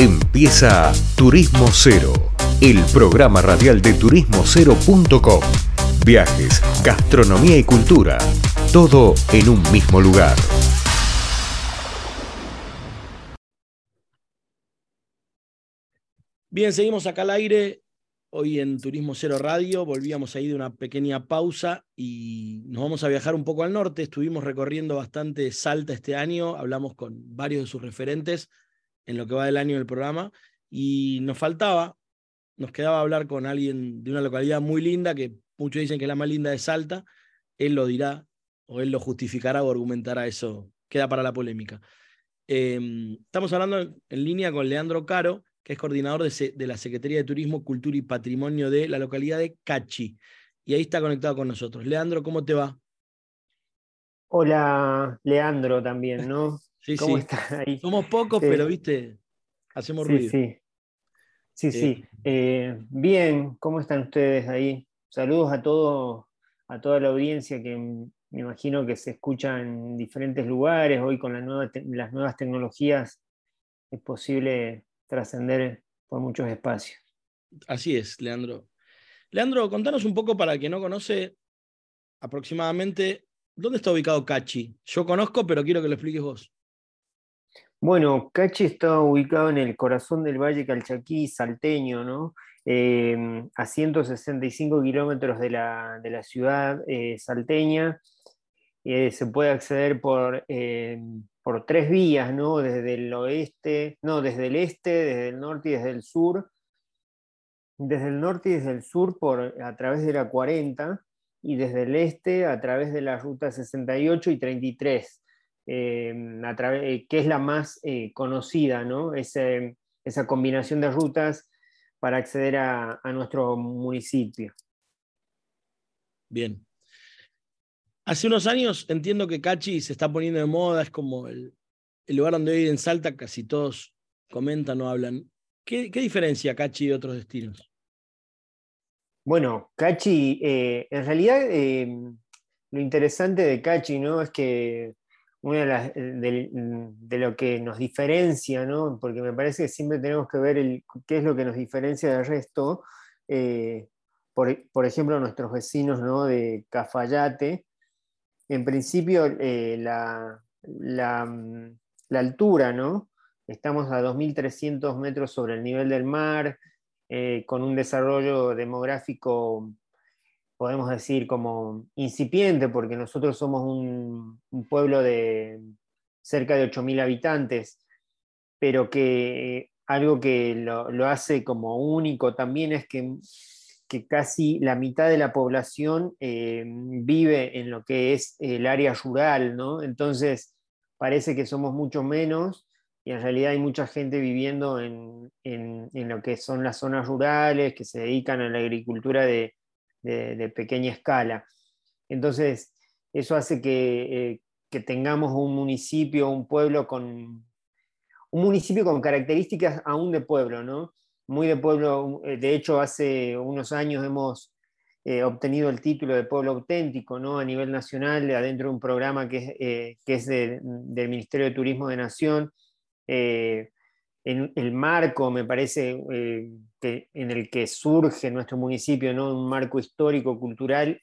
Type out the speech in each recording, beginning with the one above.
Empieza Turismo Cero, el programa radial de turismocero.com. Viajes, gastronomía y cultura, todo en un mismo lugar. Bien, seguimos acá al aire. Hoy en Turismo Cero Radio volvíamos ahí de una pequeña pausa y nos vamos a viajar un poco al norte. Estuvimos recorriendo bastante Salta este año, hablamos con varios de sus referentes en lo que va del año del programa. Y nos faltaba, nos quedaba hablar con alguien de una localidad muy linda, que muchos dicen que es la más linda de Salta. Él lo dirá, o él lo justificará o argumentará, eso queda para la polémica. Em, estamos hablando en línea con Leandro Caro, que es coordinador de, de, la Secretaría de Turismo, Cultura y Patrimonio de la localidad de Cachi. Y ahí está conectado con nosotros. Leandro, ¿cómo te va? Hola, Leandro también, ¿no? Sí, sí. ahí? Somos pocos, pero viste, hacemos ruido. Sí, sí. sí. Eh, eh, bien, ¿cómo están ustedes ahí? Saludos a todo, a toda la audiencia que me imagino que se escucha en diferentes lugares. Hoy con las nuevas tecnologías es posible trascender por muchos espacios. Así es, Leandro. Leandro, contanos un poco para que no conoce aproximadamente dónde está ubicado Cachi. Yo conozco, pero quiero que lo expliques vos. Bueno, Cachi está ubicado en el corazón del Valle Calchaquí, salteño, ¿no? Em, a 165 kilómetros de la, ciudad eh, salteña. Eh, se puede acceder por, por tres vías, ¿no? Desde el oeste, no, desde el este, desde el norte y desde el sur. Desde el norte y desde el sur por, a través de la 40 y desde el este a través de la ruta 68 y 33. Em, a eh, que es la más eh, conocida, ¿no? esa combinación de rutas para acceder a, nuestro municipio. Bien. Hace unos años entiendo que Cachi se está poniendo de moda, es como el, lugar donde hoy en Salta casi todos comentan o hablan. ¿Qué, diferencia Cachi de otros destinos? Bueno, Cachi, eh, en realidad lo interesante de Cachi ¿no? es que una de, las, eh, mm, de, lo que nos diferencia, ¿no? porque me parece que siempre tenemos que ver qué es lo que nos diferencia del resto. Eh, por, ejemplo, nuestros vecinos ¿no? de Cafayate, en principio eh, mm, la, altura, ¿no? estamos a 2.300 metros sobre el nivel del mar, con un desarrollo demográfico podemos decir, como incipiente, porque nosotros somos un, pueblo de cerca de 8.000 habitantes, pero que algo que lo, hace como único también es que, casi la mitad de la población eh, vive en lo que es el área rural, ¿no? Entonces parece que somos mucho menos y en realidad hay mucha gente viviendo en, en lo que son las zonas rurales, que se dedican a la agricultura de, de, pequeña escala. Entonces, eso hace eh, que, tengamos un municipio, un pueblo con un municipio con características aún de pueblo, ¿no? Muy de pueblo, eh, de hecho hace unos años hemos eh, obtenido el título de pueblo auténtico, ¿no? A nivel nacional, adentro de un programa que es, del Ministerio de Turismo de Nación en el marco, me parece, eh, que, en el que surge nuestro municipio, ¿no? un marco histórico, cultural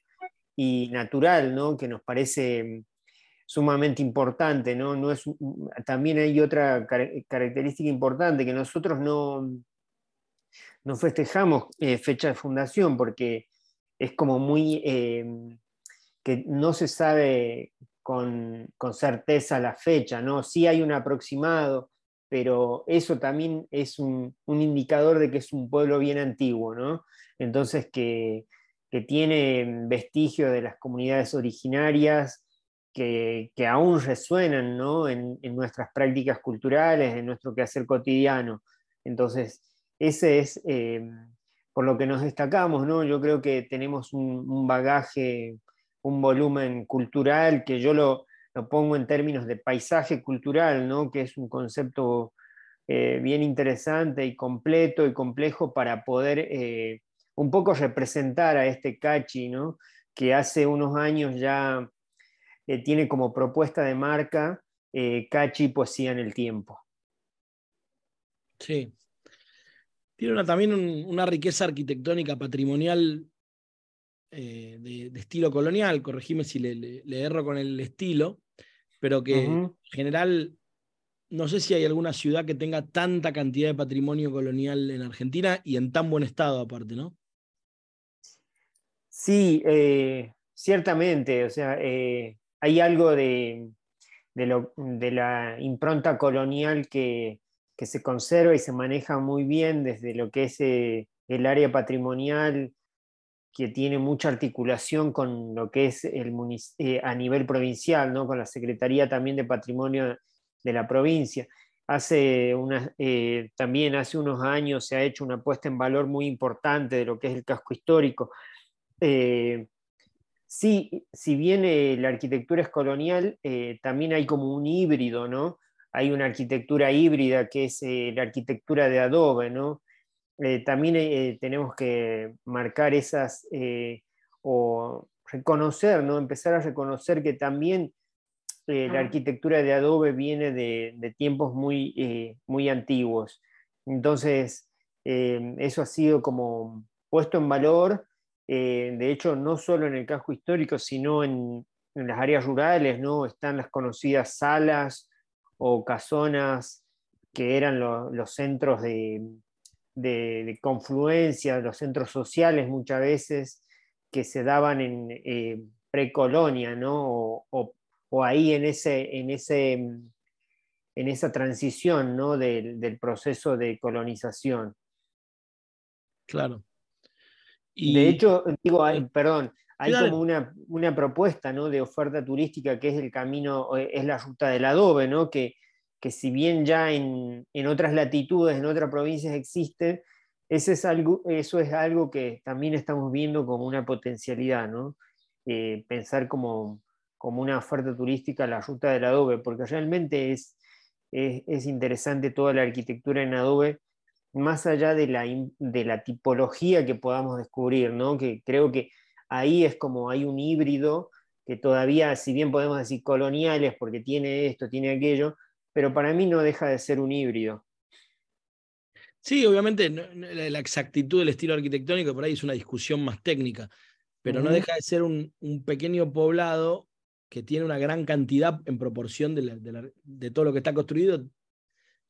y natural, ¿no? que nos parece sumamente importante. ¿no? No es, también hay otra característica importante, que nosotros no, no festejamos eh, fecha de fundación, porque es como muy... Eh, que no se sabe con, con, certeza la fecha, ¿no? Sí hay un aproximado, pero eso también es un, indicador de que es un pueblo bien antiguo, ¿no? Entonces que, tiene vestigios de las comunidades originarias que, aún resuenan ¿no? en, nuestras prácticas culturales, en nuestro quehacer cotidiano. Entonces, ese es eh, por lo que nos destacamos, ¿no? Yo creo que tenemos un bagaje, un volumen cultural que yo lo, lo pongo en términos de paisaje cultural, ¿no? que es un concepto eh, bien interesante y completo y complejo para poder eh, un poco representar a este Cachi, ¿no? que hace unos años ya eh, tiene como propuesta de marca Cachi Poesía en el Tiempo. Sí. Tiene también una riqueza arquitectónica patrimonial eh, de, estilo colonial, corregime si le, erro con el estilo, pero que en general no sé si hay alguna ciudad que tenga tanta cantidad de patrimonio colonial en Argentina y en tan buen estado aparte, ¿no? Sí, eh, ciertamente, o sea, eh, hay algo de, de, la impronta colonial que, se conserva y se maneja muy bien desde lo que es eh, el área patrimonial, que tiene mucha articulación con lo que es el a nivel provincial, ¿no? con la Secretaría también de Patrimonio de la provincia. Hace eh, también hace unos años se ha hecho una puesta en valor muy importante de lo que es el casco histórico. Eh, sí, si bien eh, la arquitectura es colonial, también hay como un híbrido, ¿no? Hay una arquitectura híbrida que es la arquitectura de adobe, ¿no? También tenemos que marcar esas o reconocer, ¿no? Empezar a reconocer que también eh, la arquitectura de adobe viene de, tiempos muy, eh, muy antiguos. Entonces, eh, eso ha sido como puesto en valor, de hecho, no solo en el casco histórico, sino en, las áreas rurales, ¿no? Están las conocidas salas o casonas que eran los centros de, confluencia, los centros sociales muchas veces que se daban en precolonia, ¿no? o, o ahí en, ese, en, ese, en esa transición ¿no? del, proceso de colonización. Claro. Y... De hecho, digo, perdón, hay como una, propuesta ¿no? de oferta turística que es el camino, es la ruta del adobe, ¿no? que, que si bien ya en, otras latitudes, en otras provincias existe, ese es algo, eso es algo que también estamos viendo como una potencialidad, ¿no? Eh, pensar como, como una oferta turística la ruta del adobe, porque realmente es, es, interesante toda la arquitectura en adobe, más allá de la, de la tipología que podamos descubrir, ¿no? que creo que ahí es como hay un híbrido que todavía, si bien podemos decir coloniales, porque tiene esto, tiene aquello, pero para mí no deja de ser un híbrido. Sí, obviamente la exactitud del estilo arquitectónico por ahí es una discusión más técnica, pero no deja de ser un, un, pequeño poblado que tiene una gran cantidad en proporción de, todo lo que está construido,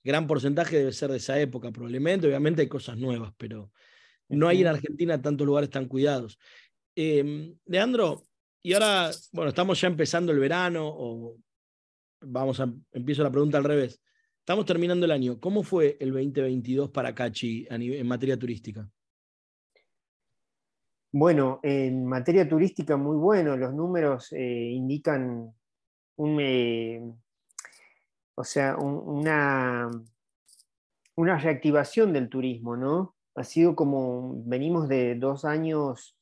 gran porcentaje debe ser de esa época probablemente, obviamente hay cosas nuevas, pero no hay en Argentina tantos lugares tan cuidados. Em, Leandro, y ahora, bueno, estamos ya empezando el verano, o vamos a, empiezo la pregunta al revés. Estamos terminando el año. ¿Cómo fue el 2022 para Cachi en materia turística? Bueno, en materia turística muy bueno, los números eh, indican un, eh, o sea, una, una reactivación del turismo, ¿no? Ha sido como, venimos de dos años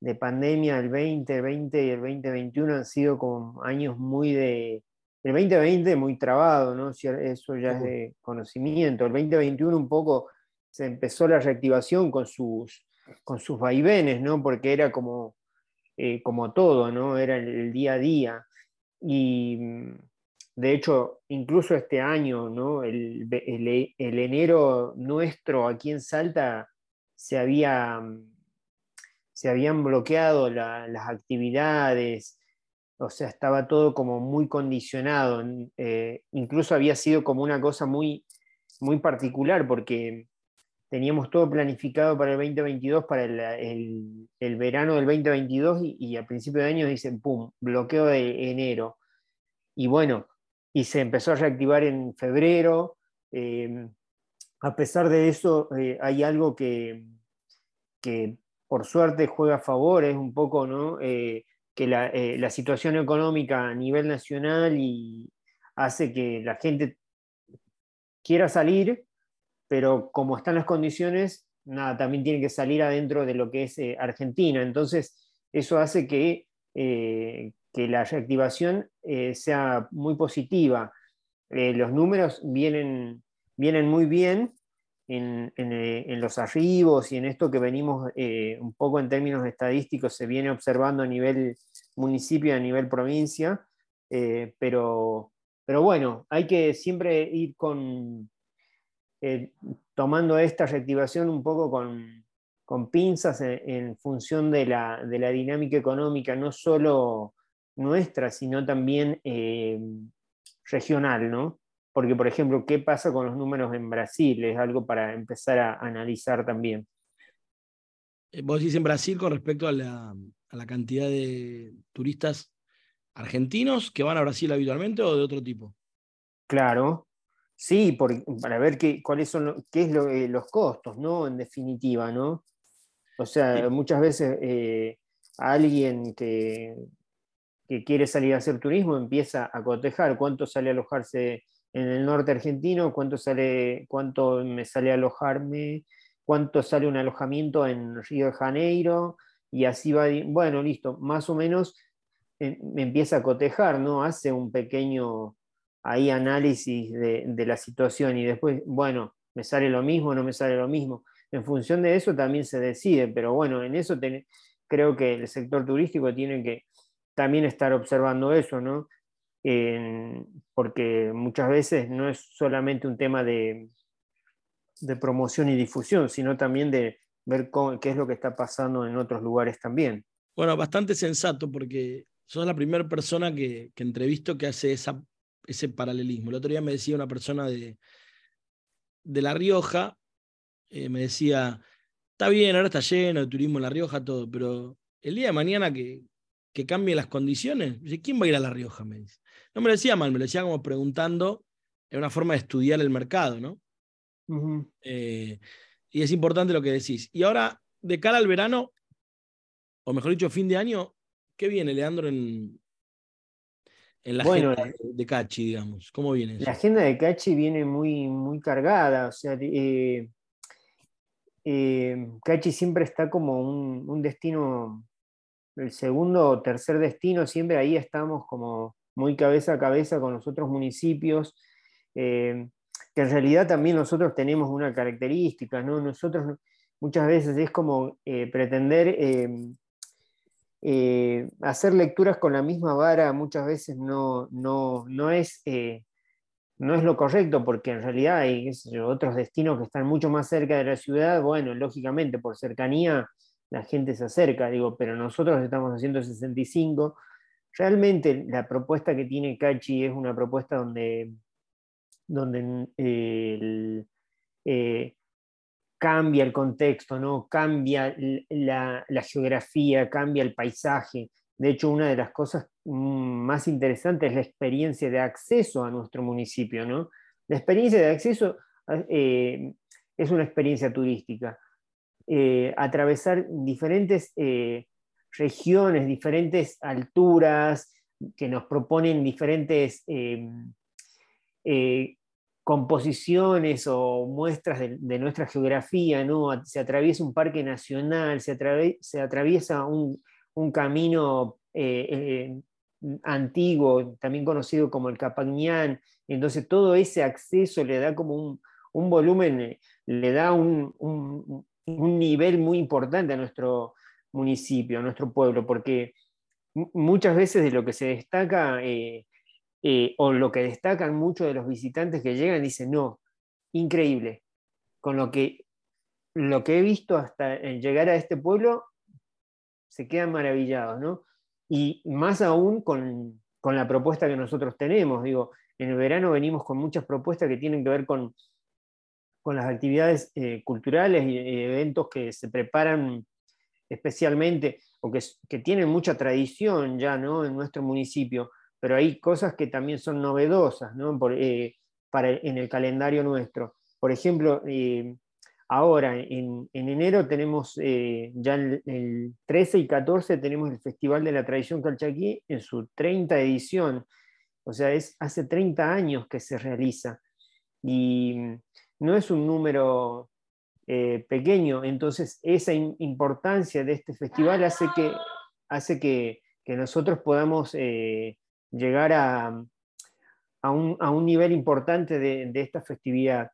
de pandemia, el 2020 y el 2021 han sido como años muy de, el 2020 muy trabado, ¿no? Eso ya es de conocimiento. El 2021 un poco se empezó la reactivación con sus con sus vaivenes, ¿no? Porque era como, eh, como todo, ¿no? Era el, día a día. Y de hecho, incluso este año, ¿no? El, enero nuestro aquí en Salta se, había, se habían bloqueado las actividades, o sea, estaba todo como muy condicionado. Eh, incluso había sido como una cosa muy, muy particular porque teníamos todo planificado para el 2022, para el, verano del 2022 y, a principio de año dicen, ¡pum!, bloqueo de enero. Y bueno, y se empezó a reactivar en febrero. Em, a pesar de eso, eh, hay algo que, que, por suerte juega a favor, es un poco ¿no? Eh, que la, eh, la, situación económica a nivel nacional y hace que la gente quiera salir, pero como están las condiciones, nada, también tiene que salir adentro de lo que es eh, Argentina. Entonces, eso hace que, eh, la reactivación sea muy positiva. los números vienen, vienen muy bien en, en, los arribos y en esto que venimos un poco en términos estadísticos, se viene observando a nivel municipio a nivel provincia, pero, pero bueno, hay que siempre ir con tomando esta reactivación un poco con, pinzas en, función de la, dinámica económica, no solo nuestra, sino también regional, ¿no? Porque, por ejemplo, ¿qué pasa con los números en Brasil? Es algo para empezar a analizar también. Eh, vos decís en Brasil con respecto a la, cantidad de turistas argentinos que van a Brasil habitualmente o de otro tipo? Claro, sí, para ver qué, cuáles son qué es eh, los costos, ¿no? En definitiva, ¿no? O sea, muchas veces eh, alguien que, que, quiere salir a hacer turismo empieza a cotejar cuánto sale alojarse en el norte argentino, cuánto, sale, cuánto me sale alojarme cuánto sale un alojamiento en Río de Janeiro, y así va, bueno, listo, más o menos eh, me empieza a cotejar, ¿no? Hace un pequeño ahí análisis de, la situación y después, bueno, me sale lo mismo, no me sale lo mismo. En función de eso también se decide, pero bueno, en eso creo que el sector turístico tiene que también estar observando eso, ¿no? porque muchas veces no es solamente un tema de promoción y difusión, sino también de ver qué es lo que está pasando en otros lugares también. Bueno, bastante sensato porque sos la primera persona que, que entrevisto que hace esa, ese paralelismo. El otro día me decía una persona de, de La Rioja, eh, me decía, está bien, ahora está lleno de turismo en La Rioja, todo, pero el día de mañana que, que cambien las condiciones, ¿quién va a ir a La Rioja? Me dice. No me lo decía mal, me lo decía como preguntando, en una forma de estudiar el mercado, ¿no? Eh, y es importante lo que decís. Y ahora, de cara al verano, o mejor dicho, fin de año, ¿qué viene, Leandro, en, en la agenda de Cachi, digamos? ¿Cómo viene La agenda de Cachi viene muy, muy cargada. O sea, eh, eh, Cachi siempre está como un, destino, el segundo o tercer destino, siempre ahí estamos como muy cabeza a cabeza con los otros municipios que en realidad también nosotros tenemos una característica, ¿no? Nosotros muchas veces es como eh, pretender em, eh, hacer lecturas con la misma vara, muchas veces no, no, no, es, eh, no es lo correcto, porque en realidad hay otros destinos que están mucho más cerca de la ciudad, bueno, lógicamente por cercanía la gente se acerca, digo, pero nosotros estamos haciendo 65. Realmente la propuesta que tiene Cachi es una propuesta donde donde eh, cambia el contexto, ¿no? cambia la, geografía, cambia el paisaje. De hecho, una de las cosas mm, más interesantes es la experiencia de acceso a nuestro municipio. ¿no? La experiencia de acceso eh, es una experiencia turística. Eh, atravesar diferentes regiones, diferentes alturas, que nos proponen diferentes composiciones o muestras de, nuestra geografía, ¿no? se atraviesa un parque nacional, se, se atraviesa un, camino eh, eh, antiguo, también conocido como el Capagñán, entonces todo ese acceso le da como un, volumen, eh, le da un, nivel muy importante a nuestro municipio, a nuestro pueblo, porque muchas veces de lo que se destaca o lo que destacan muchos de los visitantes que llegan, dicen, no, increíble, con lo que, lo que he visto hasta llegar a este pueblo, se quedan maravillados, ¿no? Y más aún con, la propuesta que nosotros tenemos, digo, en el verano venimos con muchas propuestas que tienen que ver con, con las actividades eh, culturales y eventos que se preparan especialmente o que, que, tienen mucha tradición ya ¿no? en nuestro municipio pero hay cosas que también son novedosas ¿no? Eh, para, en el calendario nuestro. Por ejemplo, eh, ahora en, enero tenemos eh, ya el, 13 y 14 tenemos el Festival de la Tradición Calchaquí en su 30 edición. O sea, es hace 30 años que se realiza. Y no es un número pequeño, entonces esa importancia de este festival hace que, hace que, que nosotros podamos llegar a, a, un, nivel importante de, esta festividad.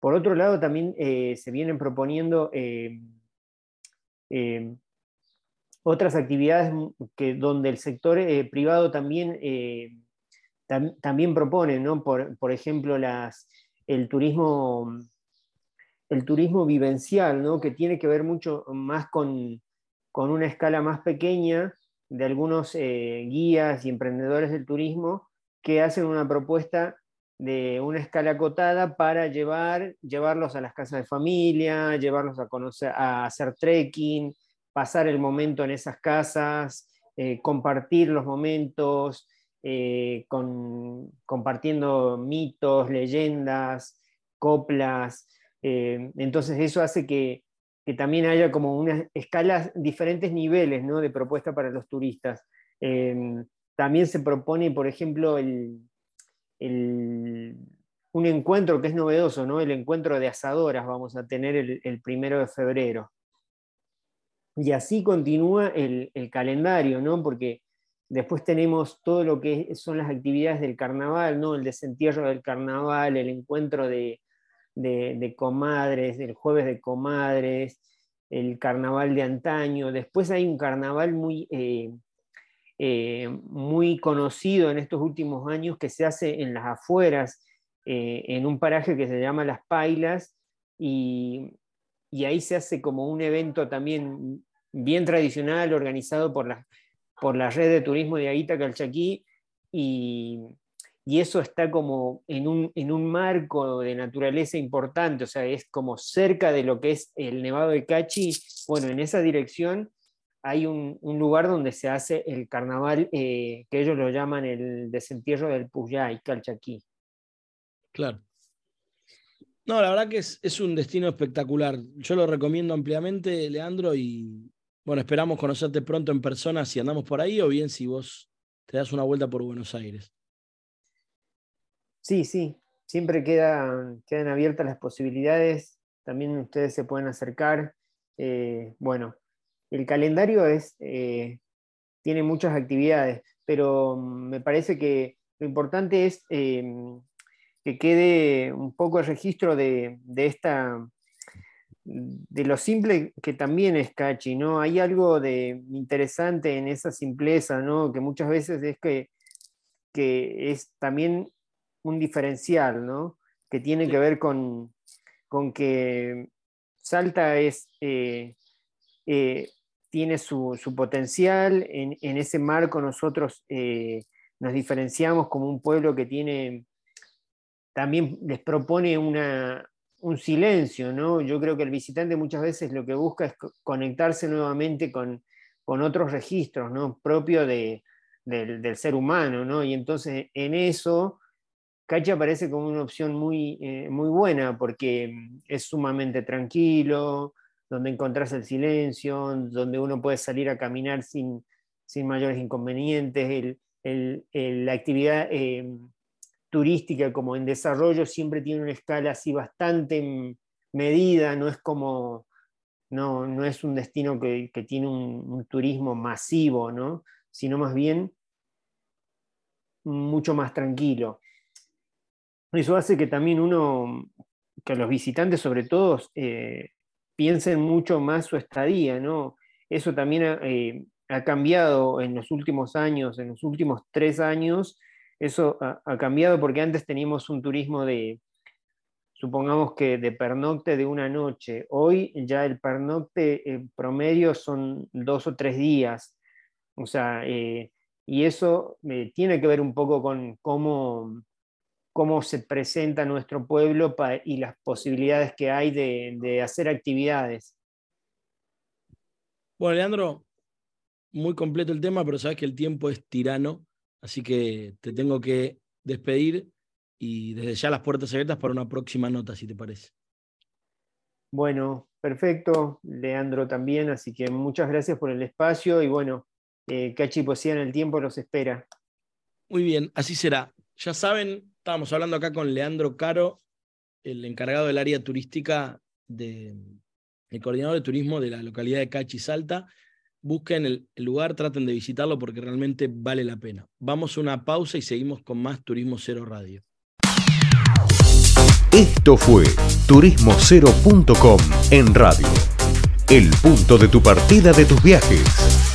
Por otro lado, también eh, se vienen proponiendo eh, eh, otras actividades que, donde el sector privado también, también propone, ¿no? por, ejemplo, las, el turismo el turismo vivencial, ¿no? que tiene que ver mucho más con, con una escala más pequeña de algunos eh, guías y emprendedores del turismo que hacen una propuesta de una escala acotada para llevar, llevarlos a las casas de familia, llevarlos a, conocer, a hacer trekking, pasar el momento en esas casas, eh, compartir los momentos, eh, con, compartiendo mitos, leyendas, coplas. entonces eso hace que que también haya como unas escalas, diferentes niveles ¿no? de propuesta para los turistas. Em, también se propone, por ejemplo, el, un encuentro que es novedoso, ¿no? el encuentro de asadoras vamos a tener el, primero de febrero. Y así continúa el, el, calendario, ¿no? porque después tenemos todo lo que son las actividades del carnaval, ¿no? el desentierro del carnaval, el encuentro de, de, comadres, el jueves de comadres, el carnaval de antaño. Después hay un carnaval muy, eh, eh, muy conocido en estos últimos años que se hace en las afueras, eh, en un paraje que se llama Las Pailas, y, ahí se hace como un evento también bien tradicional, organizado por la, por la red de turismo de Aguita Calchaquí, y, y eso está como en un, marco de naturaleza importante, o sea, es como cerca de lo que es el Nevado de Cachi. Bueno, en esa dirección hay un, lugar donde se hace el carnaval eh, que ellos lo llaman el desentierro del Puyay, Calchaquí. Claro. No, la verdad que es, es, un destino espectacular. Yo lo recomiendo ampliamente, Leandro, y bueno, esperamos conocerte pronto en persona si andamos por ahí o bien si vos te das una vuelta por Buenos Aires. Sí, sí, siempre quedan, quedan abiertas las posibilidades, también ustedes se pueden acercar. Eh, bueno, el calendario es, eh, tiene muchas actividades, pero me parece que lo importante es eh, que quede un poco el registro de, esta de lo simple que también es Cachi, ¿no? Hay algo de interesante en esa simpleza, ¿no? Que muchas veces es que, que es también un diferencial, ¿no? Que tiene que ver con, que Salta es, eh, eh, tiene su, potencial, en, ese marco nosotros eh, nos diferenciamos como un pueblo que tiene, también les propone un silencio, ¿no? Yo creo que el visitante muchas veces lo que busca es conectarse nuevamente con, otros registros, ¿no? Propio del, del, ser humano, ¿no? Y entonces en eso Cachi aparece como una opción muy, eh, muy buena porque mm, es sumamente tranquilo, donde encontrás el silencio, donde uno puede salir a caminar sin, mayores inconvenientes. la actividad eh, turística como en desarrollo siempre tiene una escala así bastante medida, no es como, no, no es un destino que, tiene un, turismo masivo, ¿no? sino más bien mucho más tranquilo. Eso hace que también uno, que los visitantes sobre todo, eh, piensen mucho más su estadía, ¿no? Eso también eh, ha, cambiado en los últimos años, en los últimos tres años, eso ha, cambiado porque antes teníamos un turismo de, supongamos que de pernocte de una noche, hoy ya el pernocte promedio son dos o tres días, o sea, eh, y eso tiene que ver un poco con cómo cómo se presenta nuestro pueblo y las posibilidades que hay de, hacer actividades. Bueno, Leandro, muy completo el tema, pero sabes que el tiempo es tirano, así que te tengo que despedir y desde ya las puertas abiertas para una próxima nota, si te parece. Bueno, perfecto, Leandro también, así que muchas gracias por el espacio y bueno, eh, Cachi Poesía en el tiempo los espera. Muy bien, así será. Ya saben, estábamos hablando acá con Leandro Caro, el encargado del área turística, de, el coordinador de turismo de la localidad de Cachi Salta. Busquen el, el lugar, traten de visitarlo porque realmente vale la pena. Vamos a una pausa y seguimos con más Turismo Cero Radio. Esto fue turismocero.com en radio. El punto de tu partida de tus viajes.